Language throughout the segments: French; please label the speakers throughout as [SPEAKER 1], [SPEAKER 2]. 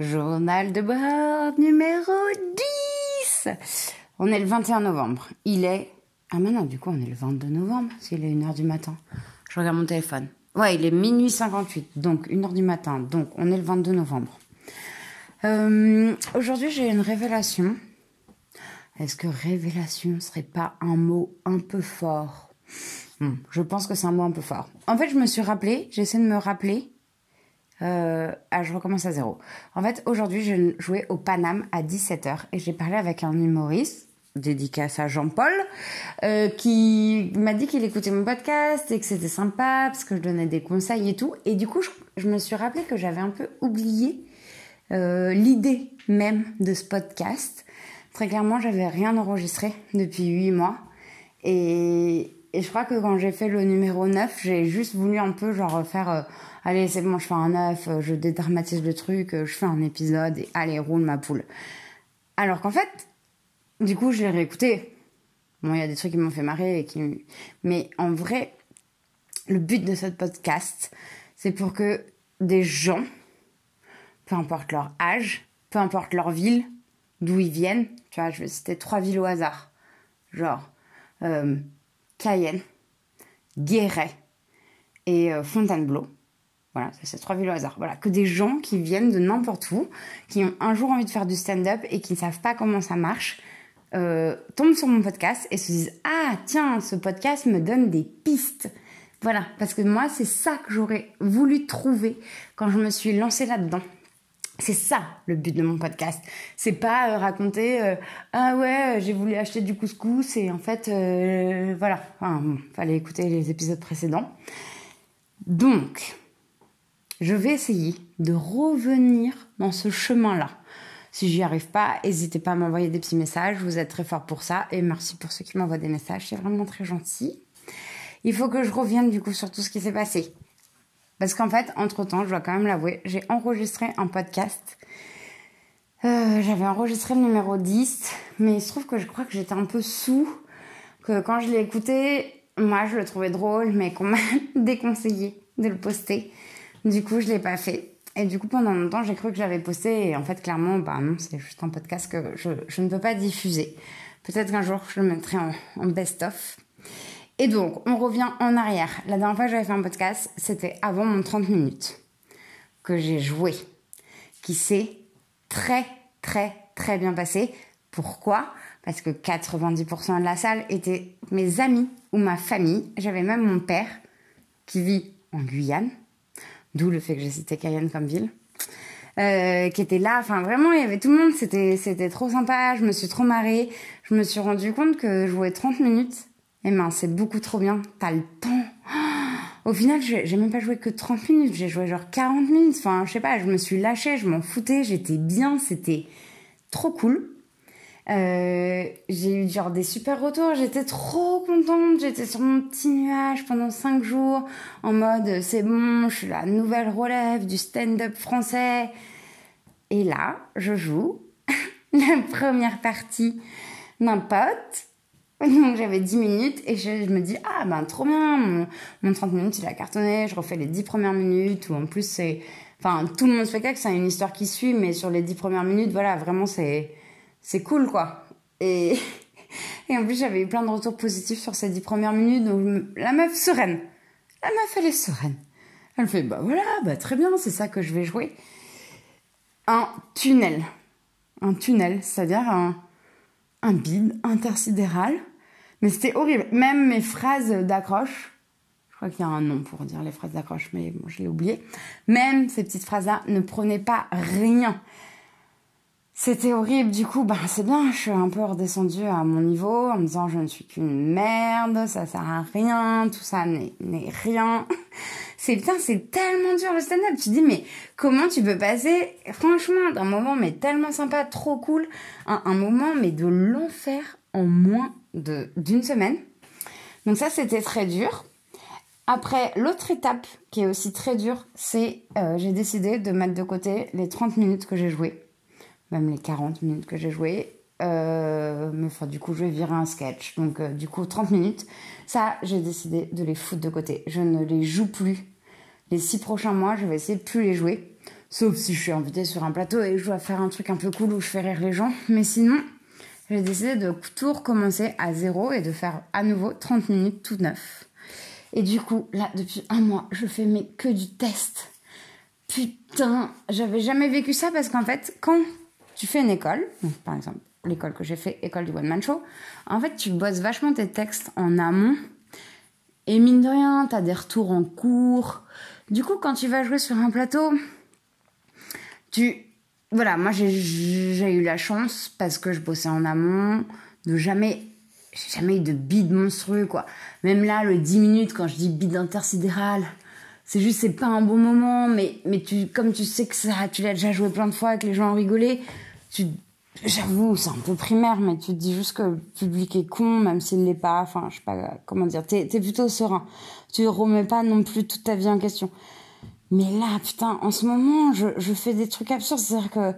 [SPEAKER 1] Journal de bord numéro 10. On est le 21 novembre. Il est... Ah maintenant, du coup, on est le 22 novembre, s'il est 1h du matin. Je regarde mon téléphone. Ouais, il est minuit 58, donc 1h du matin. Donc, on est le 22 novembre. Euh, Aujourd'hui, j'ai une révélation. Est-ce que révélation serait pas un mot un peu fort? Hmm, Je pense que c'est un mot un peu fort. En fait, je me suis rappelé, j'essaie de me rappeler. Euh, ah, je recommence à zéro. En fait, aujourd'hui, je jouais au Paname à 17h et j'ai parlé avec un humoriste, dédicace à Jean-Paul, euh, qui m'a dit qu'il écoutait mon podcast et que c'était sympa parce que je donnais des conseils et tout. Et du coup, je, me suis rappelé que j'avais un peu oublié euh, l'idée même de ce podcast. Très clairement, j'avais rien enregistré depuis huit mois. Et, et je crois que quand j'ai fait le numéro 9, j'ai juste voulu un peu genre faire euh, allez, c'est bon, je fais un 9, euh, je dédramatise le truc, euh, je fais un épisode et allez, roule ma poule. Alors qu'en fait, du coup, je l'ai réécouté. Bon, il y a des trucs qui m'ont fait marrer mais en vrai, le but de ce podcast, c'est pour que des gens peu importe leur âge, peu importe leur ville, d'où ils viennent, tu vois, je vais citer trois villes au hasard. Genre, Cayenne, Guéret et euh, Fontainebleau. Voilà, c'est trois villes au hasard. Voilà, que des gens qui viennent de n'importe où, qui ont un jour envie de faire du stand-up et qui ne savent pas comment ça marche, euh, tombent sur mon podcast et se disent Ah, tiens, ce podcast me donne des pistes. Voilà, parce que moi, c'est ça que j'aurais voulu trouver quand je me suis lancée là-dedans. C'est ça le but de mon podcast. C'est pas euh, raconter euh, ah ouais j'ai voulu acheter du couscous et en fait euh, voilà. Enfin, fallait écouter les épisodes précédents. Donc je vais essayer de revenir dans ce chemin-là. Si j'y arrive pas, n'hésitez pas à m'envoyer des petits messages. Vous êtes très fort pour ça et merci pour ceux qui m'envoient des messages. C'est vraiment très gentil. Il faut que je revienne du coup sur tout ce qui s'est passé. Parce qu'en fait, entre-temps, je dois quand même l'avouer, j'ai enregistré un podcast. Euh, J'avais enregistré le numéro 10, mais il se trouve que je crois que j'étais un peu sous, que quand je l'ai écouté, moi je le trouvais drôle, mais qu'on m'a déconseillé de le poster. Du coup, je l'ai pas fait. Et du coup, pendant longtemps, j'ai cru que j'avais posté, et en fait, clairement, bah non, c'est juste un podcast que je, ne peux pas diffuser. Peut-être qu'un jour, je le mettrai en, en best-of. Et donc, on revient en arrière. La dernière fois que j'avais fait un podcast, c'était avant mon 30 minutes que j'ai joué, qui s'est très, très, très bien passé. Pourquoi? Parce que 90% de la salle étaient mes amis ou ma famille. J'avais même mon père qui vit en Guyane, d'où le fait que j'ai cité Cayenne comme ville. Euh, qui était là, enfin vraiment il y avait tout le monde, c'était c'était trop sympa, je me suis trop marrée, je me suis rendu compte que jouer 30 minutes eh ben, c'est beaucoup trop bien. T'as le temps. Au final, j'ai même pas joué que 30 minutes. J'ai joué genre 40 minutes. Enfin, je sais pas, je me suis lâchée, je m'en foutais. J'étais bien. C'était trop cool. Euh, j'ai eu genre des super retours. J'étais trop contente. J'étais sur mon petit nuage pendant 5 jours. En mode, c'est bon, je suis la nouvelle relève du stand-up français. Et là, je joue la première partie d'un pote donc j'avais 10 minutes et je, me dis, ah ben trop bien, mon, mon 30 minutes il a cartonné, je refais les 10 premières minutes, ou en plus c'est... Enfin, tout le monde spectacle, c'est une histoire qui suit, mais sur les 10 premières minutes, voilà, vraiment c'est c'est cool quoi. Et, et en plus j'avais eu plein de retours positifs sur ces 10 premières minutes, donc la meuf sereine. La meuf elle est sereine. Elle fait, bah voilà, bah très bien, c'est ça que je vais jouer. Un tunnel. Un tunnel, c'est-à-dire un, un bide intersidéral mais c'était horrible. Même mes phrases d'accroche, je crois qu'il y a un nom pour dire les phrases d'accroche, mais je l'ai oublié. Même ces petites phrases-là ne prenaient pas rien. C'était horrible. Du coup, bah, c'est bien. Je suis un peu redescendue à mon niveau en me disant je ne suis qu'une merde, ça sert à rien, tout ça n'est rien. C'est putain, c'est tellement dur le stand-up. Tu dis, mais comment tu peux passer, franchement, d'un moment, mais tellement sympa, trop cool, à un moment, mais de l'enfer en moins d'une semaine. Donc ça, c'était très dur. Après, l'autre étape qui est aussi très dure, c'est euh, j'ai décidé de mettre de côté les 30 minutes que j'ai joué, même les 40 minutes que j'ai joué. Euh, mais enfin, du coup, je vais virer un sketch. Donc, euh, du coup, 30 minutes. Ça, j'ai décidé de les foutre de côté. Je ne les joue plus. Les six prochains mois, je vais essayer de plus les jouer. Sauf si je suis invitée sur un plateau et je dois faire un truc un peu cool où je fais rire les gens. Mais sinon, j'ai décidé de tout recommencer à zéro et de faire à nouveau 30 minutes tout neuf. Et du coup, là, depuis un mois, je fais mais que du test. Putain, j'avais jamais vécu ça parce qu'en fait, quand tu fais une école, par exemple, l'école que j'ai fait, école du One Man Show, en fait, tu bosses vachement tes textes en amont. Et mine de rien, t'as des retours en cours. Du coup, quand tu vas jouer sur un plateau, tu. Voilà, moi j'ai eu la chance, parce que je bossais en amont, de jamais. J'ai jamais eu de bide monstrueux, quoi. Même là, le 10 minutes, quand je dis bide intersidéral, c'est juste, c'est pas un bon moment, mais, mais tu, comme tu sais que ça, tu l'as déjà joué plein de fois, que les gens ont rigolé, tu, j'avoue, c'est un peu primaire, mais tu te dis juste que le public est con, même s'il l'est pas, enfin, je sais pas comment dire, t'es, es plutôt serein. Tu remets pas non plus toute ta vie en question. Mais là, putain, en ce moment, je, fais des trucs absurdes, c'est-à-dire que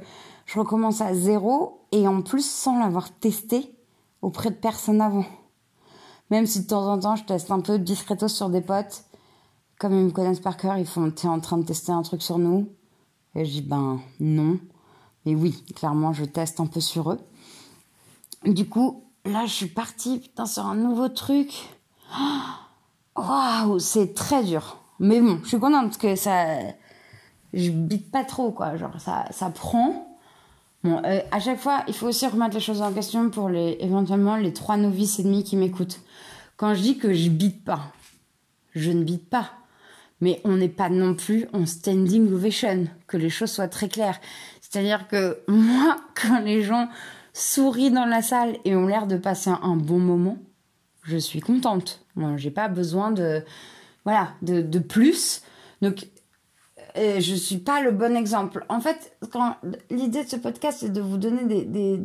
[SPEAKER 1] je recommence à zéro, et en plus, sans l'avoir testé auprès de personne avant. Même si de temps en temps, je teste un peu discretos sur des potes, comme ils me connaissent par cœur, ils font T'es en train de tester un truc sur nous Et je dis Ben non. Mais oui, clairement, je teste un peu sur eux. Du coup, là, je suis partie sur un nouveau truc. Waouh, c'est très dur. Mais bon, je suis contente parce que ça. Je bite pas trop, quoi. Genre, ça, ça prend. Bon, euh, à chaque fois, il faut aussi remettre les choses en question pour les, éventuellement les trois novices et demi qui m'écoutent. Quand je dis que je bite pas, je ne bite pas mais on n'est pas non plus en standing ovation, que les choses soient très claires. C'est-à-dire que moi, quand les gens sourient dans la salle et ont l'air de passer un, bon moment, je suis contente. Moi, j'ai pas besoin de, voilà, de, plus. Donc, euh, je suis pas le bon exemple. En fait, l'idée de ce podcast, c'est de vous donner des,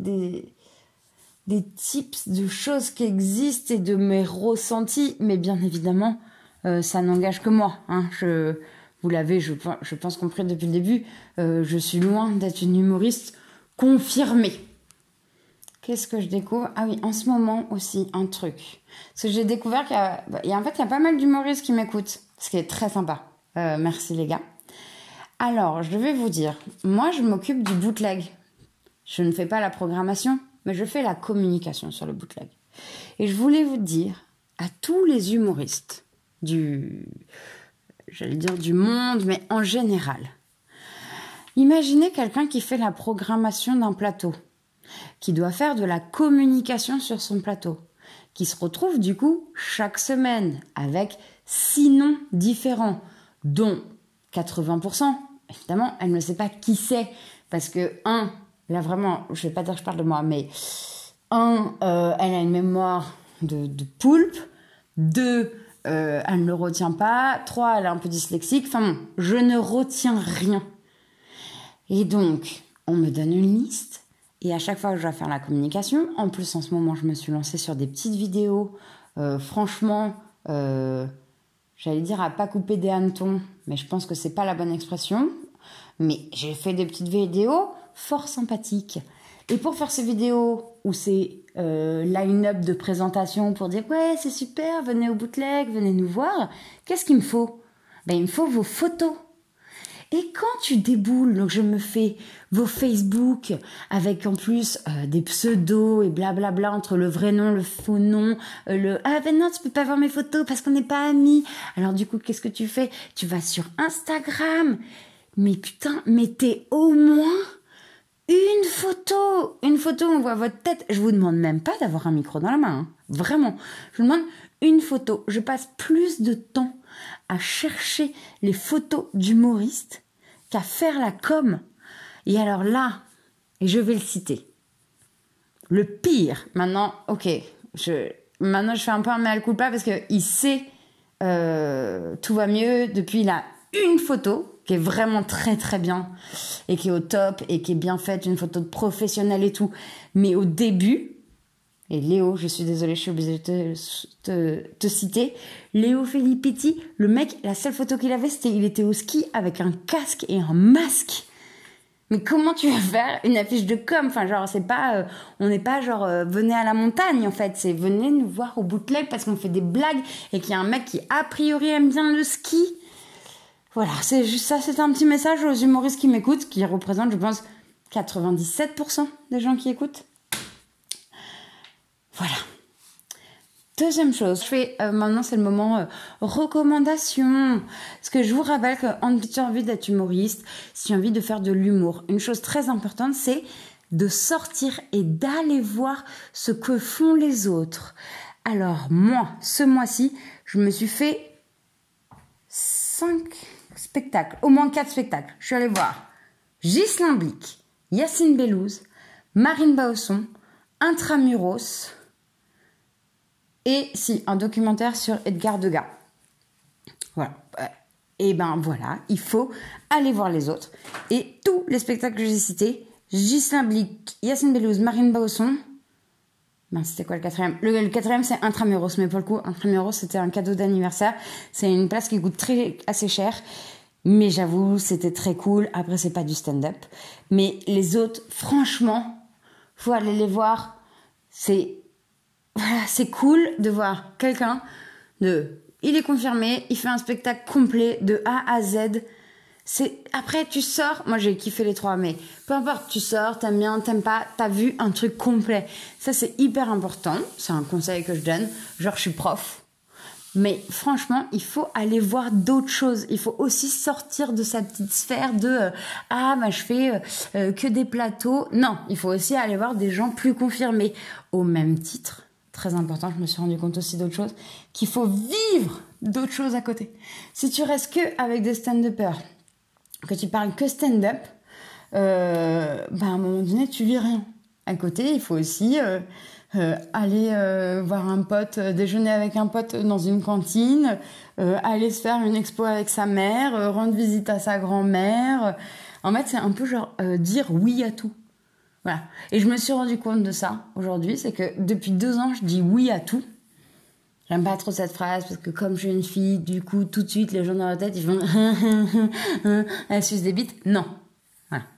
[SPEAKER 1] des tips de choses qui existent et de mes ressentis, mais bien évidemment, euh, ça n'engage que moi. Hein. Je, vous l'avez, je, pense, compris depuis le début. Euh, je suis loin d'être une humoriste confirmée. Qu'est-ce que je découvre? Ah oui, en ce moment aussi, un truc. Parce que j'ai découvert qu'il y a, bah, en fait, il y a pas mal d'humoristes qui m'écoutent. Ce qui est très sympa. Euh, merci les gars. Alors, je vais vous dire, moi, je m'occupe du bootleg. Je ne fais pas la programmation, mais je fais la communication sur le bootleg. Et je voulais vous dire à tous les humoristes du, j'allais dire du monde, mais en général. Imaginez quelqu'un qui fait la programmation d'un plateau, qui doit faire de la communication sur son plateau, qui se retrouve du coup chaque semaine avec six noms différents, dont 80%, évidemment, elle ne sait pas qui c'est, parce que, un, là vraiment, je vais pas dire que je parle de moi, mais un, euh, elle a une mémoire de, de poulpe, deux, euh, elle ne retient pas. Trois, elle est un peu dyslexique. Enfin bon, je ne retiens rien. Et donc, on me donne une liste. Et à chaque fois que je dois faire la communication, en plus en ce moment, je me suis lancée sur des petites vidéos. Euh, franchement, euh, j'allais dire à pas couper des hannetons, mais je pense que c'est pas la bonne expression. Mais j'ai fait des petites vidéos fort sympathiques. Et pour faire ces vidéos où c'est euh, line-up de présentation pour dire ouais c'est super, venez au bootleg, venez nous voir, qu'est-ce qu'il me faut? Ben il me faut vos photos. Et quand tu déboules, donc je me fais vos Facebook avec en plus euh, des pseudos et blablabla entre le vrai nom, le faux nom, euh, le ah ben non tu peux pas voir mes photos parce qu'on n'est pas amis. Alors du coup qu'est-ce que tu fais? Tu vas sur Instagram. Mais putain, mettez au moins une photo, une photo, on voit votre tête. Je vous demande même pas d'avoir un micro dans la main, hein. vraiment. Je vous demande une photo. Je passe plus de temps à chercher les photos d'humoristes qu'à faire la com. Et alors là, et je vais le citer. Le pire, maintenant, ok, je, maintenant je fais un peu un mea culpa parce qu'il sait euh, tout va mieux depuis la une photo qui est vraiment très très bien et qui est au top et qui est bien faite, une photo de professionnel et tout. Mais au début, et Léo, je suis désolée, je suis obligée de te, te, citer, Léo Filippetti, le mec, la seule photo qu'il avait, c'était il était au ski avec un casque et un masque. Mais comment tu vas faire une affiche de com? Enfin, genre, c'est pas, euh, on n'est pas genre, euh, venez à la montagne en fait, c'est venez nous voir au bootleg parce qu'on fait des blagues et qu'il y a un mec qui a priori aime bien le ski Voilà, c'est juste ça, c'est un petit message aux humoristes qui m'écoutent, qui représentent, je pense, 97% des gens qui écoutent. Voilà. Deuxième chose, je fais euh, maintenant c'est le moment euh, recommandation. Parce que je vous rappelle que si tu as envie d'être humoriste, si tu as envie de faire de l'humour, une chose très importante c'est de sortir et d'aller voir ce que font les autres. Alors moi, ce mois-ci, je me suis fait 5 au moins 4 spectacles. Je suis allée voir Ghislain Blic, Yacine Bellouz, Marine Bausson, Intramuros et si, un documentaire sur Edgar Degas. Voilà. Et ben voilà, il faut aller voir les autres. Et tous les spectacles que j'ai cités, Ghislain Blic, Yacine Bellouz, Marine Bausson. Ben, c'était quoi le quatrième? Le, quatrième, c'est Intramuros. Mais pour le coup, Intramuros, c'était un cadeau d'anniversaire. C'est une place qui coûte très, assez cher. Mais j'avoue, c'était très cool. Après, c'est pas du stand-up. Mais les autres, franchement, faut aller les voir. C'est, voilà, c'est cool de voir quelqu'un de, il est confirmé, il fait un spectacle complet de A à Z c'est après tu sors moi j'ai kiffé les trois mais peu importe tu sors t'aimes bien t'aimes pas t'as vu un truc complet ça c'est hyper important c'est un conseil que je donne genre je suis prof mais franchement il faut aller voir d'autres choses. Il faut aussi sortir de sa petite sphère de euh, ah bah je fais euh, euh, que des plateaux. Non il faut aussi aller voir des gens plus confirmés. Au même titre très important je me suis rendu compte aussi d'autres choses qu'il faut vivre d'autres choses à côté. Si tu restes que avec des stand-uppers que tu parles que stand-up, bah, à un moment donné, tu vis rien. À côté, il faut aussi euh, euh, aller euh, voir un pote, euh, déjeuner avec un pote dans une cantine, aller se faire une expo avec sa mère, rendre visite à sa grand-mère. En fait, c'est un peu genre dire oui à tout. Voilà. Et je me suis rendu compte de ça aujourd'hui, c'est que depuis deux ans, je dis oui à tout. J'aime pas trop cette phrase parce que comme je suis une fille, du coup, tout de suite, les gens dans la tête, ils font elle suce des bites. Non.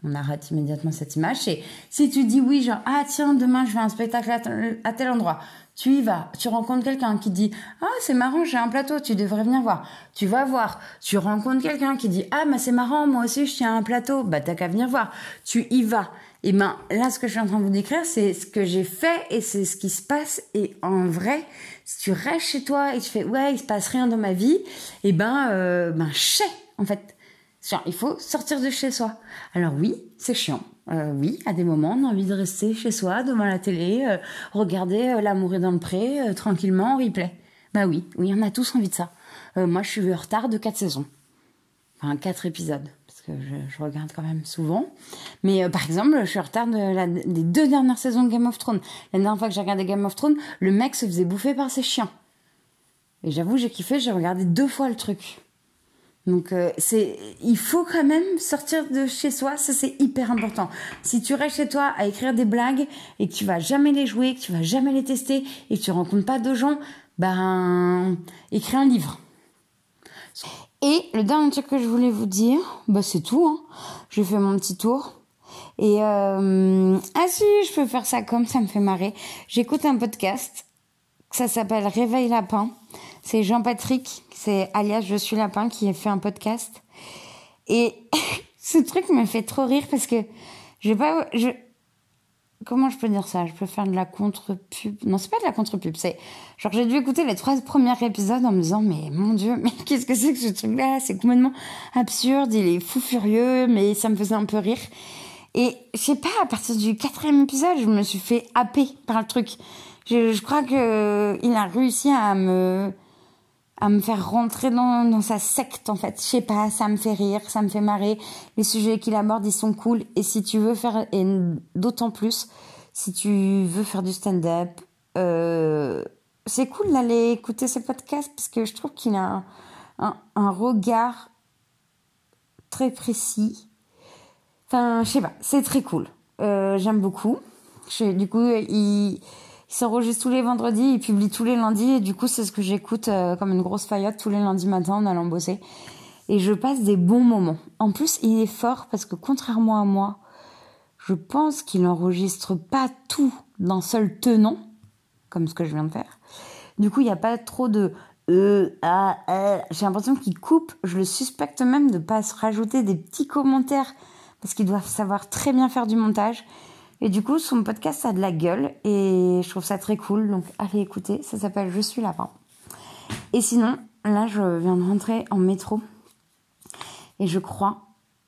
[SPEAKER 1] On arrête immédiatement cette image. Et si tu dis oui, genre, ah tiens, demain, je fais un spectacle à tel endroit. Tu y vas, tu rencontres quelqu'un qui dit ah c'est marrant j'ai un plateau tu devrais venir voir tu vas voir tu rencontres quelqu'un qui dit ah mais c'est marrant moi aussi je tiens un plateau bah t'as qu'à venir voir tu y vas et ben là, ce que je suis en train de vous décrire, c'est ce que j'ai fait et c'est ce qui se passe. Et en vrai, si tu restes chez toi et tu fais ouais, il se passe rien dans ma vie, et ben euh, ben chais en fait. Il faut sortir de chez soi. Alors oui, c'est chiant. Euh, oui, à des moments, on a envie de rester chez soi, devant la télé, euh, regarder euh, L'amour est dans le pré, euh, tranquillement, en replay. Bah oui, oui, on a tous envie de ça. moi, je suis en retard de quatre saisons. Enfin, quatre épisodes que je, regarde quand même souvent. Mais par exemple, je suis en retard de des deux dernières saisons de Game of Thrones. La dernière fois que j'ai regardé Game of Thrones, le mec se faisait bouffer par ses chiens. Et j'avoue, j'ai kiffé, j'ai regardé deux fois le truc. Donc euh, il faut quand même sortir de chez soi, ça c'est hyper important. Si tu restes chez toi à écrire des blagues et que tu vas jamais les jouer, que tu vas jamais les tester et que tu rencontres pas de gens, ben écris un livre. Et le dernier truc que je voulais vous dire, bah c'est tout. Hein. J'ai fait mon petit tour. Et euh... ah si, je peux faire ça comme ça me fait marrer. J'écoute un podcast. Ça s'appelle Réveil Lapin. C'est Jean-Patrick, c'est alias Je suis Lapin qui a fait un podcast. Et ce truc me fait trop rire parce que je pas, je, comment je peux dire ça? Je peux faire de la contre-pub. Non, c'est pas de la contre-pub. C'est genre j'ai dû écouter les trois premiers épisodes en me disant mais mon dieu, mais qu'est-ce que c'est que ce truc-là? C'est complètement absurde. Il est fou furieux, mais ça me faisait un peu rire. Et je sais pas, à partir du quatrième épisode, je me suis fait happer par le truc. Je, je crois que il a réussi à me à me faire rentrer dans, sa secte en fait. Je sais pas, ça me fait rire, ça me fait marrer. Les sujets qu'il aborde, ils sont cool. Et si tu veux faire, et d'autant plus, si tu veux faire du stand-up, euh, c'est cool d'aller écouter ce podcast parce que je trouve qu'il a un, regard très précis. Enfin, je sais pas, c'est très cool. Euh, J'aime beaucoup. Du coup, il il s'enregistre tous les vendredis, il publie tous les lundis et du coup c'est ce que j'écoute euh, comme une grosse faillotte tous les lundis matin en allant bosser. Et je passe des bons moments. En plus, il est fort parce que contrairement à moi, je pense qu'il enregistre pas tout d'un seul tenant, comme ce que je viens de faire. Du coup, il n'y a pas trop de E, A, L. J'ai l'impression qu'il coupe. Je le suspecte même de pas se rajouter des petits commentaires parce qu'ils doivent savoir très bien faire du montage. Et du coup, son podcast a de la gueule et je trouve ça très cool. Donc, allez écouter. Ça s'appelle Je suis lapin. Et sinon, là, je viens de rentrer en métro et je crois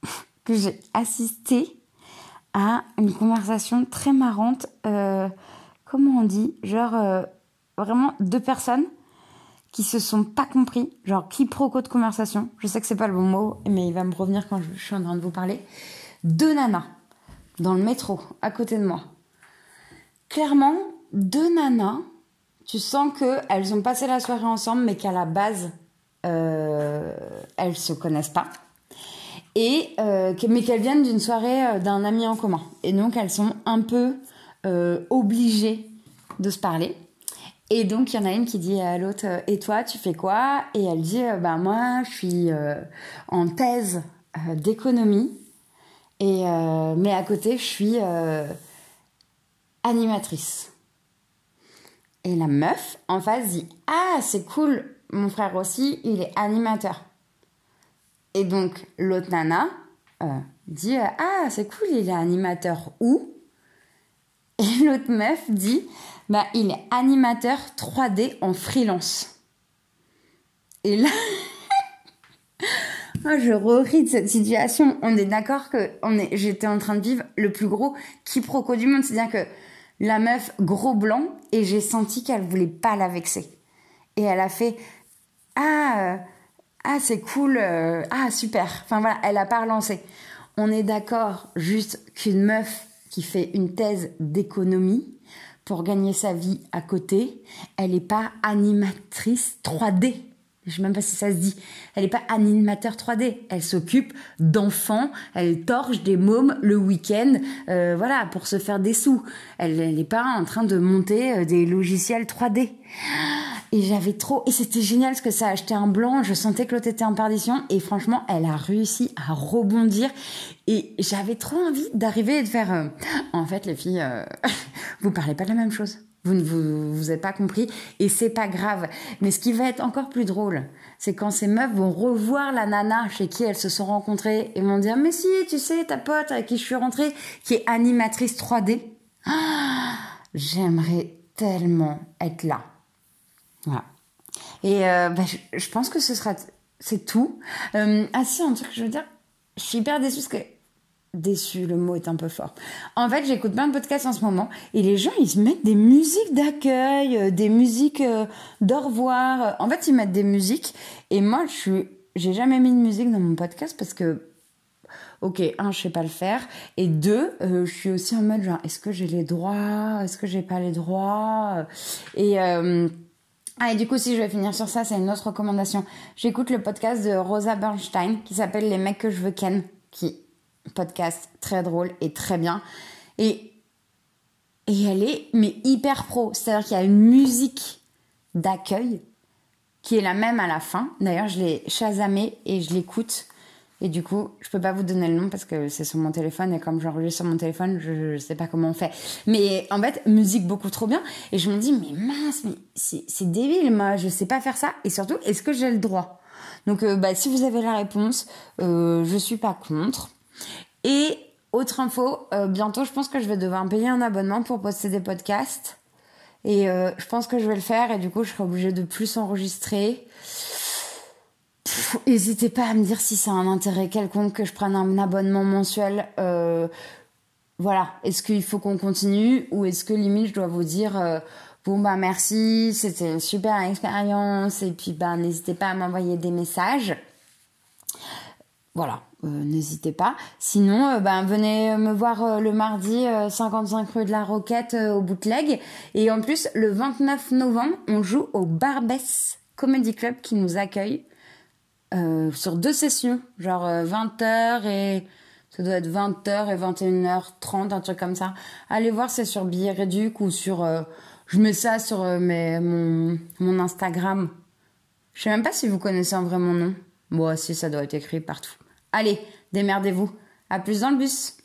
[SPEAKER 1] que j'ai assisté à une conversation très marrante. Euh, comment on dit Genre, euh, vraiment deux personnes qui se sont pas compris, genre quiproquo de conversation. Je sais que c'est pas le bon mot, mais il va me revenir quand je suis en train de vous parler. Deux nanas dans le métro à côté de moi. Clairement, deux nanas, tu sens que elles ont passé la soirée ensemble, mais qu'à la base, euh, elles se connaissent pas. Et euh, mais qu'elles viennent d'une soirée euh, d'un ami en commun. Et donc elles sont un peu euh, obligées de se parler. Et donc, il y en a une qui dit à l'autre Et toi, tu fais quoi? Et elle dit Bah, moi, je suis en thèse d'économie. Et, euh, mais à côté, je suis animatrice. Et la meuf en face dit Ah, c'est cool, mon frère aussi, il est animateur. Et donc, l'autre nana dit Ah, c'est cool, il est animateur où? Et l'autre meuf dit bah, il est animateur 3D en freelance. Et là, je ris de cette situation. On est d'accord que est, j'étais en train de vivre le plus gros quiproquo du monde. C'est-à-dire que la meuf, gros blanc, et j'ai senti qu'elle voulait pas la vexer. Et elle a fait Ah, euh, ah c'est cool, euh, ah super. Enfin voilà, elle a pas relancé. On est d'accord juste qu'une meuf qui fait une thèse d'économie, pour gagner sa vie à côté. Elle n'est pas animatrice 3D. Je sais même pas si ça se dit. Elle n'est pas animateur 3D. Elle s'occupe d'enfants. Elle torche des mômes le week-end, euh, voilà, pour se faire des sous. Elle n'est pas en train de monter euh, des logiciels 3D. Et j'avais trop, et c'était génial parce que ça a acheté un blanc, je sentais que l'autre était en perdition, et franchement, elle a réussi à rebondir, et j'avais trop envie d'arriver et de faire, euh, en fait, les filles, vous parlez pas de la même chose. Vous ne vous, vous avez pas compris, et c'est pas grave. Mais ce qui va être encore plus drôle, c'est quand ces meufs vont revoir la nana chez qui elles se sont rencontrées et vont dire, mais si, tu sais, ta pote avec qui je suis rentrée, qui est animatrice 3D, ah, j'aimerais tellement être là. Voilà. Et euh, bah, je, je, pense que ce sera, c'est tout. Euh, ah si, un truc que je veux dire, je suis hyper déçue parce que déçue, le mot est un peu fort. En fait, j'écoute plein de podcasts en ce moment et les gens ils se mettent des musiques d'accueil, euh, des musiques euh, d'au revoir. En fait, ils mettent des musiques et moi, je suis, j'ai jamais mis de musique dans mon podcast parce que ok, un, je sais pas le faire, et deux, euh, je suis aussi en mode genre, est-ce que j'ai les droits, est-ce que j'ai pas les droits, et ah, et du coup, si je vais finir sur ça, c'est une autre recommandation. J'écoute le podcast de Rosa Bernstein qui s'appelle Les mecs que je veux ken, qui podcast très drôle et très bien. Et, et elle est mais hyper pro, c'est-à-dire qu'il y a une musique d'accueil qui est la même à la fin. D'ailleurs, je l'ai chasamé et je l'écoute. Et du coup, je peux pas vous donner le nom parce que c'est sur mon téléphone et comme j'enregistre sur mon téléphone, je, je sais pas comment on fait. Mais en fait, musique beaucoup trop bien. Et je me dis, mais mince, mais c'est débile, moi, je sais pas faire ça. Et surtout, est-ce que j'ai le droit? Donc, euh, bah, si vous avez la réponse, euh, je suis pas contre. Et autre info, euh, bientôt, je pense que je vais devoir payer un abonnement pour poster des podcasts. Et euh, je pense que je vais le faire et du coup, je serai obligée de plus enregistrer. N'hésitez pas à me dire si c'est un intérêt quelconque que je prenne un abonnement mensuel. Euh, voilà, est-ce qu'il faut qu'on continue ou est-ce que limite je dois vous dire bon bah merci, c'était une super expérience et puis bah n'hésitez pas à m'envoyer des messages. Voilà, euh, n'hésitez pas. Sinon, euh, ben, venez me voir euh, le mardi 55 rue de la Roquette au bootleg. Et en plus, le 29 novembre, on joue au Barbès Comedy Club qui nous accueille sur deux sessions, genre 20h et ça doit être 20h et 21h30, un truc comme ça. Allez voir, c'est sur Billet Réduc ou sur... je mets ça sur mon, Instagram. Je sais même pas si vous connaissez en vrai mon nom. Moi, si, ça doit être écrit partout. Allez, démerdez-vous. À plus dans le bus.